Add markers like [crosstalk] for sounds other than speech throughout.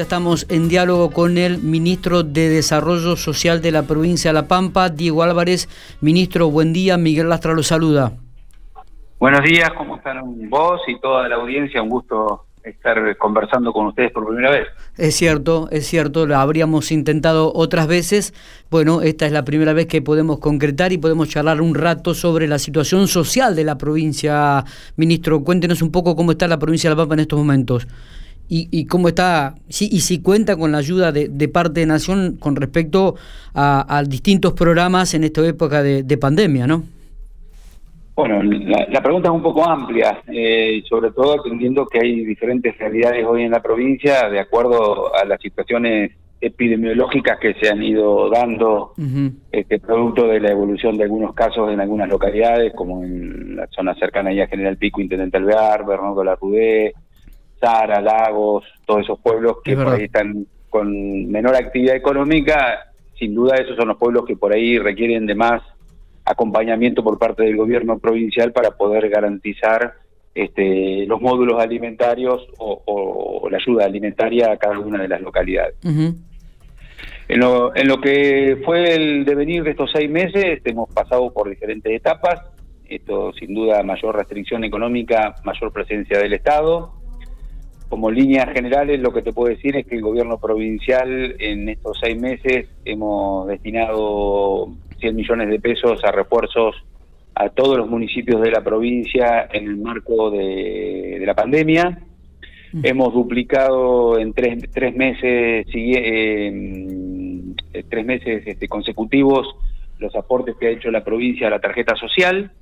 Ya estamos en diálogo con el ministro de Desarrollo Social de la provincia de La Pampa, Diego Álvarez. Ministro, buen día. Miguel Lastra lo saluda. Buenos días, ¿cómo están vos y toda la audiencia? Un gusto estar conversando con ustedes por primera vez. Es cierto, es cierto, lo habríamos intentado otras veces. Bueno, esta es la primera vez que podemos concretar y podemos charlar un rato sobre la situación social de la provincia. Ministro, cuéntenos un poco cómo está la provincia de La Pampa en estos momentos y, cómo está, sí, y si cuenta con la ayuda de, parte de Nación con respecto a, distintos programas en esta época de, pandemia, ¿no? Bueno, la, pregunta es un poco amplia, eh, sobre todo atendiendo que hay diferentes realidades hoy en la provincia de acuerdo a las situaciones epidemiológicas que se han ido dando, este producto de la evolución de algunos casos en algunas localidades, como en la zona cercana a General Pico, Intendente Alvear, Bernardo Larrudé, Sara, Lagos, todos esos pueblos que por ahí están con menor actividad económica, sin duda esos son los pueblos que por ahí requieren de más acompañamiento por parte del gobierno provincial para poder garantizar este, los módulos alimentarios o, la ayuda alimentaria a cada una de las localidades. en, lo, en lo que fue el devenir de estos seis meses, hemos pasado por diferentes etapas. Esto, sin duda, mayor restricción económica, mayor presencia del Estado, como líneas generales, lo que te puedo decir es que el gobierno provincial en estos seis meses hemos destinado 100 millones de pesos a refuerzos a todos los municipios de la provincia en el marco de, la pandemia. Mm. Hemos duplicado en tres, tres meses eh, tres meses este, consecutivos los aportes que ha hecho la provincia a la tarjeta social.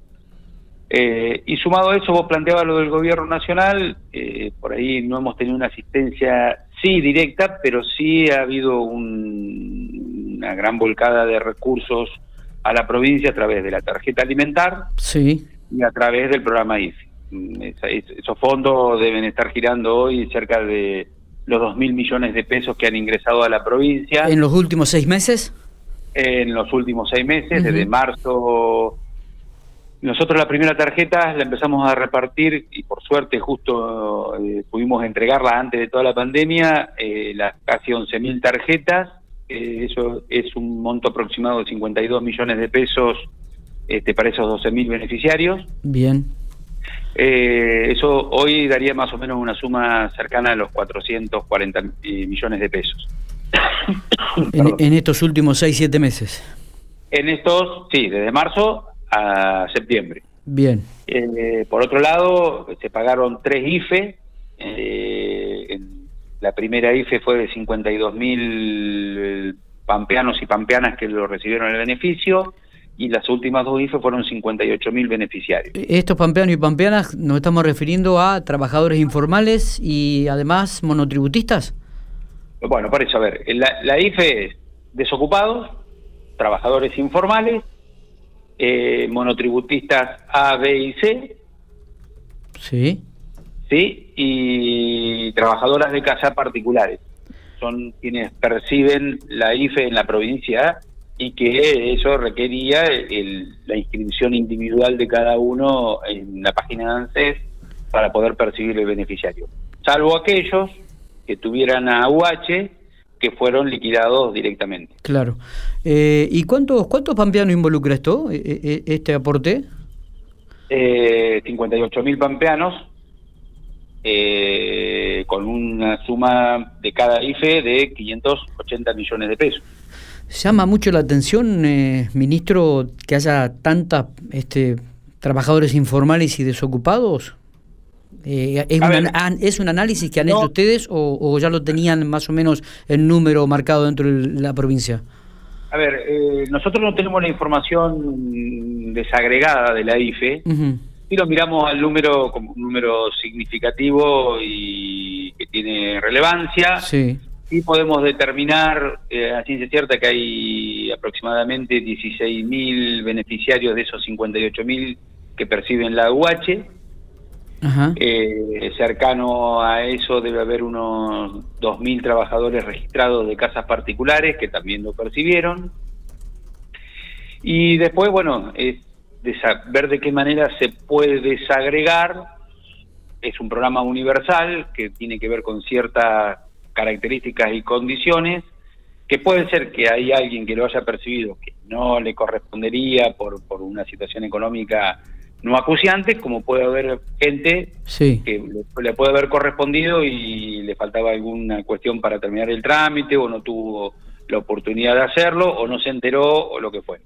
Eh, y sumado a eso, vos planteabas lo del gobierno nacional, eh, por ahí no hemos tenido una asistencia, sí directa, pero sí ha habido una gran volcada de recursos a la provincia a través de la tarjeta alimentar sí. y a través del programa IFI. Mm, esos fondos deben estar girando hoy cerca de los 2 mil millones de pesos que han ingresado a la provincia. ¿En los últimos seis meses? En los últimos seis meses, desde marzo nosotros la primera tarjeta la empezamos a repartir y por suerte justo eh, pudimos entregarla antes de toda la pandemia, eh, las casi 11.000 tarjetas, eh, eso es un monto aproximado de 52 millones de pesos este, para esos 12.000 beneficiarios. Bien. eso hoy daría más o menos una suma cercana a los 440 millones de pesos. en, en estos últimos 6-7 meses. En estos, sí, desde marzo a septiembre. Bien. Eh, por otro lado, se pagaron tres IFE. Eh, la primera IFE fue de 52 mil pampeanos y pampeanas que lo recibieron el beneficio y las últimas dos IFE fueron 58 mil beneficiarios. Estos pampeanos y pampeanas nos estamos refiriendo a trabajadores informales y además monotributistas. Bueno, por eso, a ver, la, la IFE es desocupados, trabajadores informales eh, monotributistas A, B y C. Sí. Sí, y trabajadoras de casa particulares. Son quienes perciben la IFE en la provincia y que eso requería la inscripción individual de cada uno en la página de ANSES para poder percibir el beneficiario. Salvo aquellos que tuvieran a UH que fueron liquidados directamente. Claro. Eh, ¿Y cuántos cuántos pampeanos involucra esto, e, e, e, este aporte? Eh, 58 mil pampeanos, eh, con una suma de cada IFE de 580 millones de pesos. Llama mucho la atención, eh, ministro, que haya tantas este, trabajadores informales y desocupados. Eh, ¿es, un ¿Es un análisis que han hecho ustedes o, ya lo tenían más o menos el número marcado dentro de la provincia? A ver, eh, nosotros no tenemos la información desagregada de la IFE, y lo miramos al número como un número significativo y que tiene relevancia. Sí. Y podemos determinar eh, a ciencia cierta que hay aproximadamente 16.000 beneficiarios de esos 58.000 que perciben la UH eh, cercano a eso debe haber unos 2.000 trabajadores registrados de casas particulares que también lo percibieron. Y después, bueno, es ver de qué manera se puede desagregar. Es un programa universal que tiene que ver con cierta características y condiciones, que puede ser que hay alguien que lo haya percibido que no le correspondería por, por una situación económica no acuciante, como puede haber gente que le, puede haber correspondido y le faltaba alguna cuestión para terminar el trámite o no tuvo la oportunidad de hacerlo o no se enteró o lo que fue.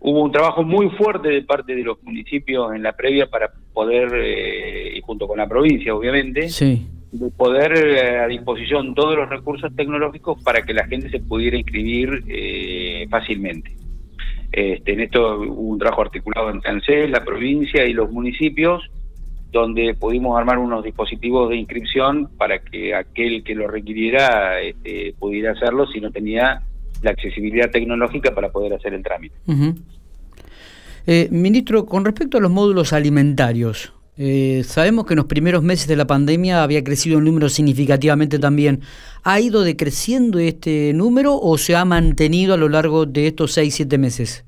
Hubo un trabajo muy fuerte de parte de los municipios en la previa para poder, eh, y junto con la provincia obviamente, de poder eh, a disposición todos los recursos tecnológicos para que la gente se pudiera inscribir eh, fácilmente. Este, en esto hubo un trabajo articulado entre ANSES, la provincia y los municipios, donde pudimos armar unos dispositivos de inscripción para que aquel que lo requiriera este, pudiera hacerlo si no tenía la accesibilidad tecnológica para poder hacer el trámite. Eh, ministro, con respecto a los módulos alimentarios, eh, sabemos que en los primeros meses de la pandemia había crecido un número significativamente también. ¿Ha ido decreciendo este número o se ha mantenido a lo largo de estos seis, siete meses?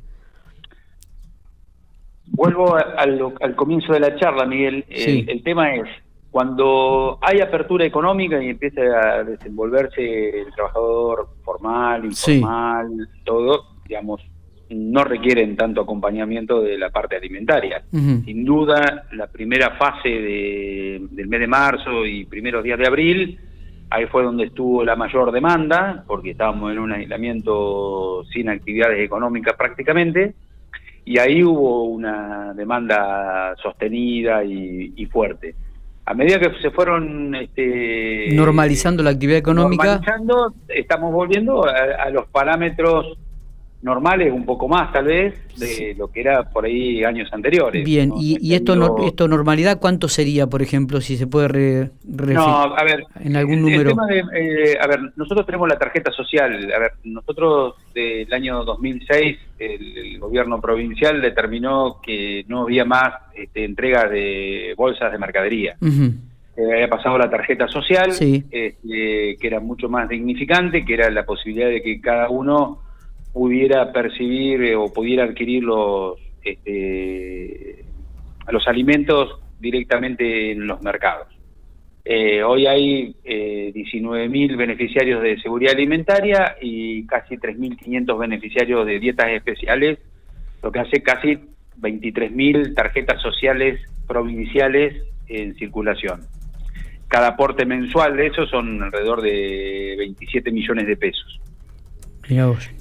Vuelvo al, comienzo de la charla, Miguel. El, tema es, cuando hay apertura económica y empieza a desenvolverse el trabajador formal, informal, todo, digamos, no requieren tanto acompañamiento de la parte alimentaria. Sin duda, la primera fase del mes de marzo y primeros días de abril, ahí fue donde estuvo la mayor demanda, porque estábamos en un aislamiento sin actividades económicas prácticamente, y ahí hubo una demanda sostenida y, fuerte. A medida que se fueron este, normalizando la actividad económica, estamos volviendo a los parámetros normales, un poco más tal vez, de lo que era por ahí años anteriores. Bien, y, esto, esto normalidad, ¿cuánto sería, por ejemplo, si se puede re, no, a ver, en algún número? Eh, a ver, nosotros tenemos la tarjeta social, a ver, nosotros del año 2006 el, gobierno provincial determinó que no había más este, entrega de bolsas de mercadería. Eh, había pasado la tarjeta social, este, que era mucho más dignificante, que era la posibilidad de que cada uno pudiera percibir eh, o pudiera adquirir los, este, los alimentos directamente en los mercados. Eh, hoy hay eh, 19.000 beneficiarios de seguridad alimentaria y casi 3.500 beneficiarios de dietas especiales, lo que hace casi 23.000 tarjetas sociales provinciales en circulación. Cada aporte mensual de eso son alrededor de 27 millones de pesos.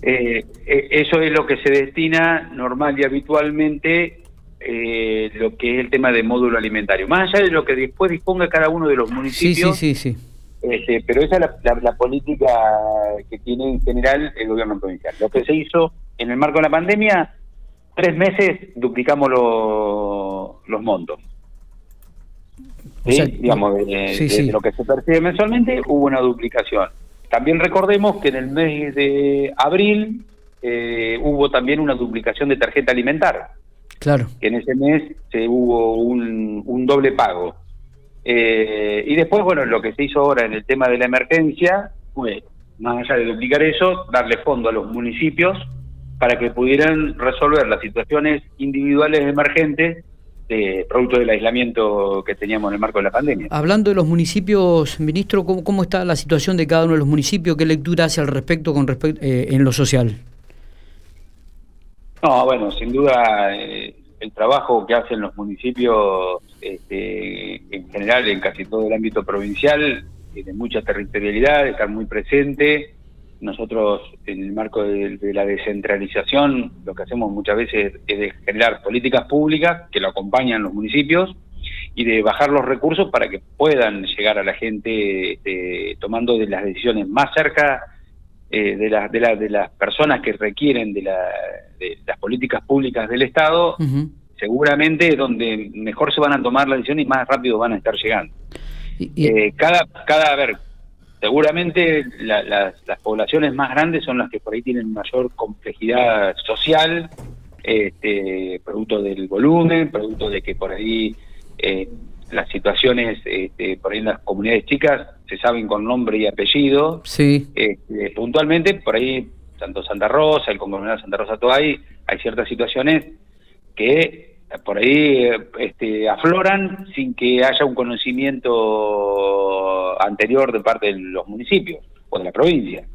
Eh, eh, eso es lo que se destina normal y habitualmente eh, lo que es el tema de módulo alimentario. Más allá de lo que después disponga cada uno de los municipios. Sí, sí, sí, este, pero esa es la, política que tiene en general el gobierno provincial. Lo que se hizo en el marco de la pandemia, tres meses duplicamos los montos. Digamos, de lo que se percibe mensualmente, hubo una duplicación. También recordemos que en el mes de abril eh, hubo también una duplicación de tarjeta alimentar. Claro. Que en ese mes se hubo un, doble pago. Eh, y después, bueno, lo que se hizo ahora en el tema de la emergencia fue, más allá de duplicar eso, darle fondo a los municipios para que pudieran resolver las situaciones individuales emergentes producto del aislamiento que teníamos en el marco de la pandemia. Hablando de los municipios, ministro, ¿cómo, está la situación de cada uno de los municipios? ¿Qué lectura hace al respecto con respecto eh, en lo social? No, bueno, sin duda eh, el trabajo que hacen los municipios este, en general en casi todo el ámbito provincial tiene mucha territorialidad, estar muy presente nosotros, en el marco de, la descentralización, lo que hacemos muchas veces es generar políticas públicas que lo acompañan los municipios y de bajar los recursos para que puedan llegar a la gente este, tomando de las decisiones más cerca eh, de, de, de las personas que requieren de, las políticas públicas del Estado, seguramente es donde mejor se van a tomar las decisiones y más rápido van a estar llegando. Eh, cada, cada, a ver, seguramente las poblaciones más grandes son las que por ahí tienen mayor complejidad social, este, producto del volumen, producto de que por ahí eh, las situaciones, este, por ahí en las comunidades chicas, se saben con nombre y apellido. Sí. Este, puntualmente, por ahí, tanto Santa Rosa, el conglomerado Santa Rosa Toay, hay ciertas situaciones que por ahí este, afloran sin que haya un conocimiento anterior de parte de los municipios o de la provincia.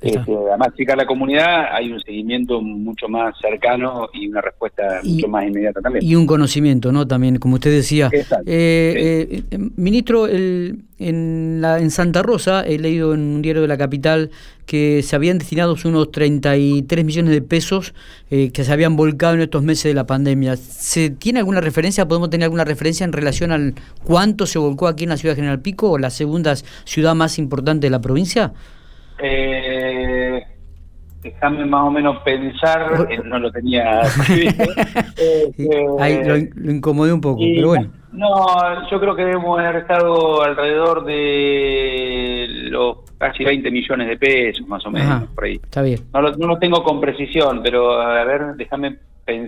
Este, además, chica la comunidad, hay un seguimiento mucho más cercano y una respuesta mucho más inmediata también. Y un conocimiento, ¿no? También, como usted decía. Eh, eh, ministro, el, en, la, en Santa Rosa, he leído en un diario de la capital que se habían destinado unos 33 millones de pesos eh, que se habían volcado en estos meses de la pandemia. ¿Se tiene alguna referencia, podemos tener alguna referencia en relación al cuánto se volcó aquí en la ciudad de General Pico, la segunda ciudad más importante de la provincia? Eh, déjame más o menos pensar, eh, no lo tenía. [laughs] Ahí lo, incomodé un poco, pero bueno. No, yo creo que debemos haber estado alrededor de los casi 20 millones de pesos, más o menos, por ahí. Está bien. No lo, no lo tengo con precisión, pero a ver, déjame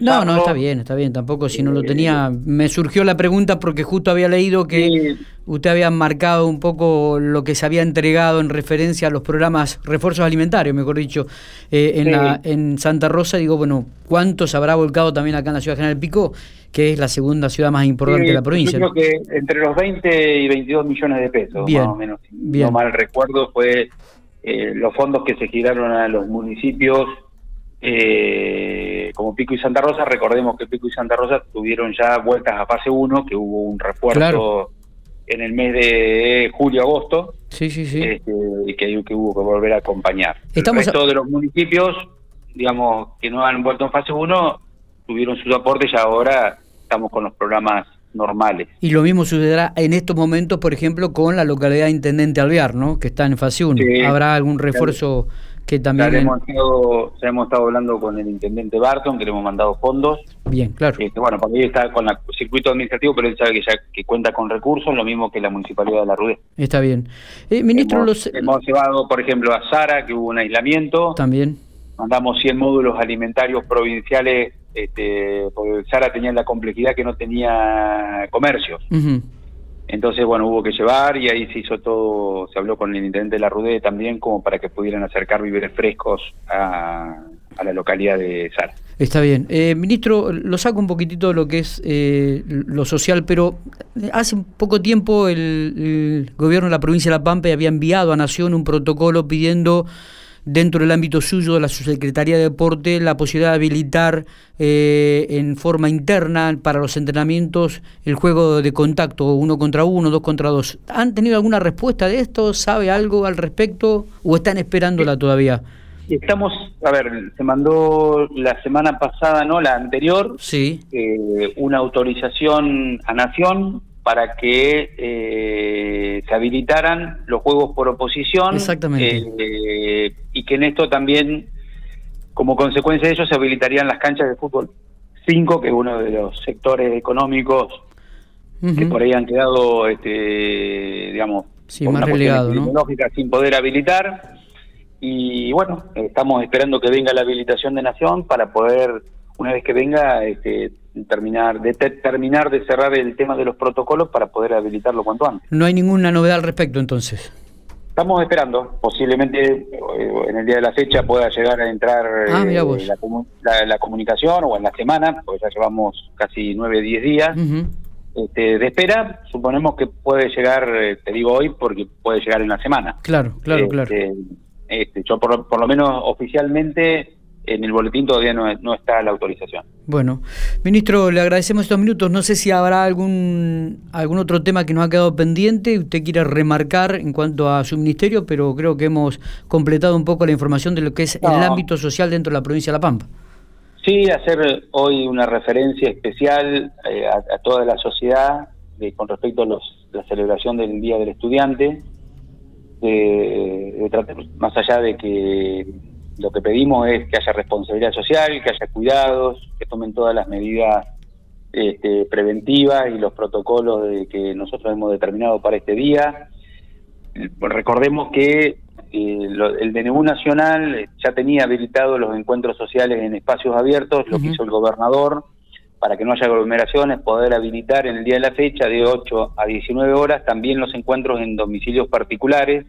no, no, está bien, está bien. Tampoco si no lo tenía. Me surgió la pregunta porque justo había leído que usted había marcado un poco lo que se había entregado en referencia a los programas refuerzos alimentarios, mejor dicho, eh, en, la, en Santa Rosa. Digo, bueno, ¿cuánto se habrá volcado también acá en la ciudad de General Pico, que es la segunda ciudad más importante de la provincia? Yo creo que entre los 20 y 22 millones de pesos, más o menos. Si no mal recuerdo, fue eh, los fondos que se giraron a los municipios. Eh, como Pico y Santa Rosa, recordemos que Pico y Santa Rosa tuvieron ya vueltas a fase 1, que hubo un refuerzo en el mes de julio-agosto, sí, sí, sí. Este, y que, hubo que volver a acompañar. Estamos el resto de los municipios, digamos, que no han vuelto en fase 1, tuvieron sus aportes y ahora estamos con los programas normales. Y lo mismo sucederá en estos momentos, por ejemplo, con la localidad de Intendente Alvear, ¿no? que está en fase 1. ¿Habrá algún refuerzo? Que también... Ya, hemos estado, hemos estado hablando con el intendente Barton, que le hemos mandado fondos. Bien, claro. Este, bueno, porque está con el circuito administrativo, pero él sabe que ya que cuenta con recursos, lo mismo que la Municipalidad de La Rude. Está bien. Eh, ministro, hemos, hemos llevado, por ejemplo, a Sara, que hubo un aislamiento. También. Mandamos 100 módulos alimentarios provinciales, este, porque Sara tenía la complejidad que no tenía comercios. Entonces, bueno, hubo que llevar y ahí se hizo todo, se habló con el intendente de la Rude también como para que pudieran acercar víveres frescos a, la localidad de Sara. Está bien. Eh, ministro, lo saco un poquitito de lo que es eh, lo social, pero hace poco tiempo el, gobierno de la provincia de La Pampa había enviado a Nación un protocolo pidiendo dentro del ámbito suyo de la Subsecretaría de Deporte la posibilidad de habilitar eh, en forma interna para los entrenamientos el juego de contacto, uno contra uno, dos contra dos. ¿Han tenido alguna respuesta de esto? ¿Sabe algo al respecto o están esperándola todavía? Estamos, a ver, se mandó la semana pasada, ¿no? La anterior, sí. Eh, una autorización a Nación para que eh, se habilitaran los juegos por oposición. Exactamente. Eh, y que en esto también, como consecuencia de ello, se habilitarían las canchas de fútbol 5, que es uno de los sectores económicos que por ahí han quedado, este, digamos, sí, más relegado, sin poder habilitar. Y bueno, estamos esperando que venga la habilitación de Nación para poder, una vez que venga, este, terminar de terminar de cerrar el tema de los protocolos para poder habilitarlo cuanto antes. No hay ninguna novedad al respecto entonces. Estamos esperando, posiblemente eh, en el día de la fecha pueda llegar a entrar ah, eh, la, comunicación o en la semana, porque ya llevamos casi nueve, diez días este, de espera. Suponemos que puede llegar, eh, te digo hoy, porque puede llegar en la semana. Claro, claro, este, claro. Este, yo por, por lo menos oficialmente en el boletín todavía no, no, está la autorización. Bueno, ministro, le agradecemos estos minutos. No sé si habrá algún algún otro tema que nos ha quedado pendiente, usted quiere remarcar en cuanto a su ministerio, pero creo que hemos completado un poco la información de lo que es el ámbito social dentro de la provincia de La Pampa. Sí, hacer hoy una referencia especial eh, a, toda la sociedad con respecto a los, la celebración del Día del Estudiante, de, más allá de que lo que pedimos es que haya responsabilidad social, que haya cuidados, que tomen todas las medidas este, preventivas y los protocolos de que nosotros hemos determinado para este día. Recordemos que eh, el DNU nacional ya tenía habilitados los encuentros sociales en espacios abiertos, lo que hizo el gobernador para que no haya aglomeraciones, poder habilitar en el día de la fecha de 8 a 19 horas también los encuentros en domicilios particulares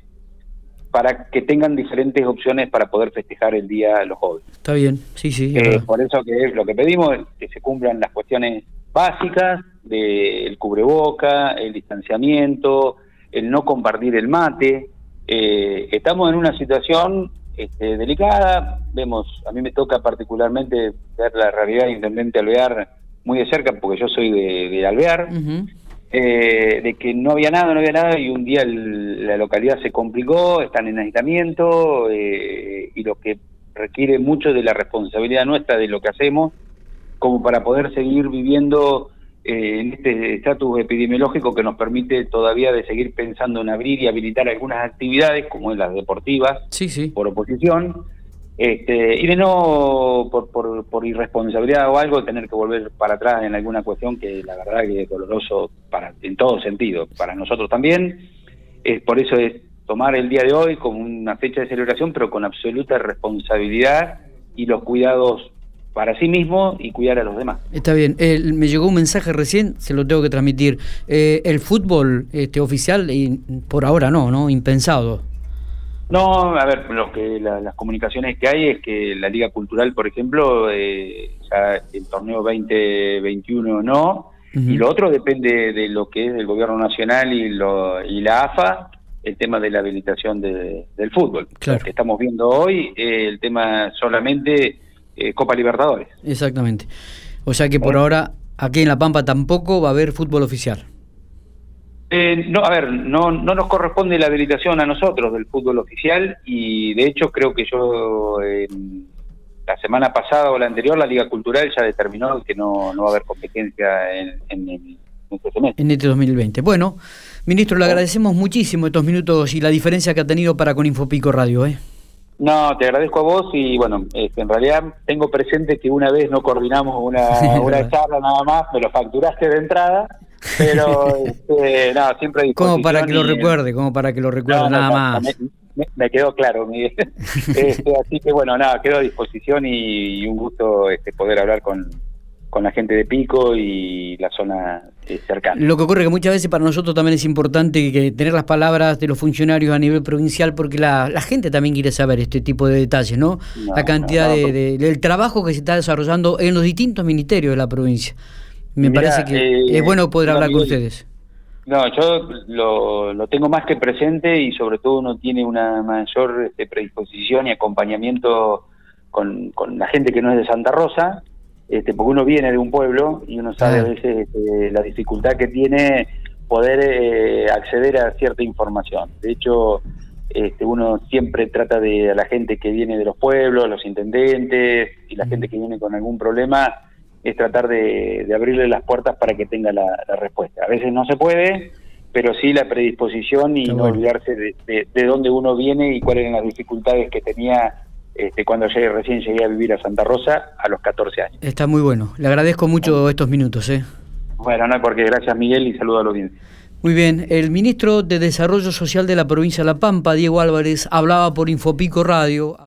para que tengan diferentes opciones para poder festejar el Día de los Jóvenes. Está bien, sí, sí. Eh, por eso que lo que pedimos es que se cumplan las cuestiones básicas del cubreboca, el distanciamiento, el no compartir el mate. Eh, estamos en una situación este, delicada, vemos, a mí me toca particularmente ver la realidad de Intendente Alvear muy de cerca, porque yo soy de, Alvear, eh, de que no había nada, no había nada, y un día la localidad se complicó, están en aislamiento, eh, y lo que requiere mucho de la responsabilidad nuestra de lo que hacemos, como para poder seguir viviendo eh, en este estatus epidemiológico que nos permite todavía de seguir pensando en abrir y habilitar algunas actividades, como las deportivas, sí, sí. por oposición, este, y de no, por, por, por, irresponsabilidad o algo, tener que volver para atrás en alguna cuestión que la verdad que es doloroso para, en todo sentido, para nosotros también. Es, por eso es tomar el día de hoy como una fecha de celebración, pero con absoluta responsabilidad y los cuidados para sí mismo y cuidar a los demás. Está bien. me llegó un mensaje recién, se lo tengo que transmitir. Eh, el fútbol este, oficial, y por ahora no, ¿no? Impensado. No, a ver, lo que las comunicaciones que hay es que la Liga Cultural, por ejemplo, eh, ya el torneo 2021 no, y lo otro depende de lo que es el gobierno nacional y, lo, y la AFA, el tema de la habilitación del fútbol. Claro. Lo que estamos viendo hoy, eh, el tema solamente eh, Copa Libertadores. Exactamente. O sea que por ahora, aquí en La Pampa tampoco va a haber fútbol oficial. Eh, no, a ver, no, no nos corresponde la habilitación a nosotros del fútbol oficial y de hecho creo que yo la semana pasada o la anterior la Liga Cultural ya determinó que no, no va a haber competencia en, en, este semestre. En este 2020. Bueno, ministro, le agradecemos muchísimo estos minutos y la diferencia que ha tenido para con Infopico Radio. ¿eh? No, te agradezco a vos y bueno, este, en realidad tengo presente que una vez no coordinamos una, [laughs] una charla nada más, me lo facturaste de entrada pero, [laughs] este, no, siempre Como para que lo recuerde, como para que lo recuerde nada más. Me, quedó claro, Miguel. [laughs] Este, así que bueno, nada, quedo a disposición y, un gusto este, poder hablar con, con la gente de Pico y la zona eh, cercana. Lo que ocurre que muchas veces para nosotros también es importante que tener las palabras de los funcionarios a nivel provincial porque la, la gente también quiere saber este tipo de detalles, ¿no? la cantidad de, del trabajo que se está desarrollando en los distintos ministerios de la provincia. Me parece que eh, es bueno poder hablar con ustedes. No, yo lo, lo, tengo más que presente y sobre todo uno tiene una mayor este, predisposición y acompañamiento con, con, la gente que no es de Santa Rosa, este, porque uno viene de un pueblo y uno sabe a veces este, la dificultad que tiene poder eh, acceder a cierta información. De hecho, este, uno siempre trata de a la gente que viene de los pueblos, los intendentes y la gente que viene con algún problema, es tratar de, abrirle las puertas para que tenga la, respuesta. A veces no se puede, pero sí la predisposición y no olvidarse de, de, dónde uno viene y cuáles eran las dificultades que tenía este, cuando llegué, recién llegué a vivir a Santa Rosa a los 14 años. Está muy bueno. Le agradezco mucho estos minutos. ¿eh? Bueno, no, porque gracias Miguel y saludo a la audiencia. Muy bien, el ministro de Desarrollo Social de la provincia de La Pampa, Diego Álvarez, hablaba por Infopico Radio.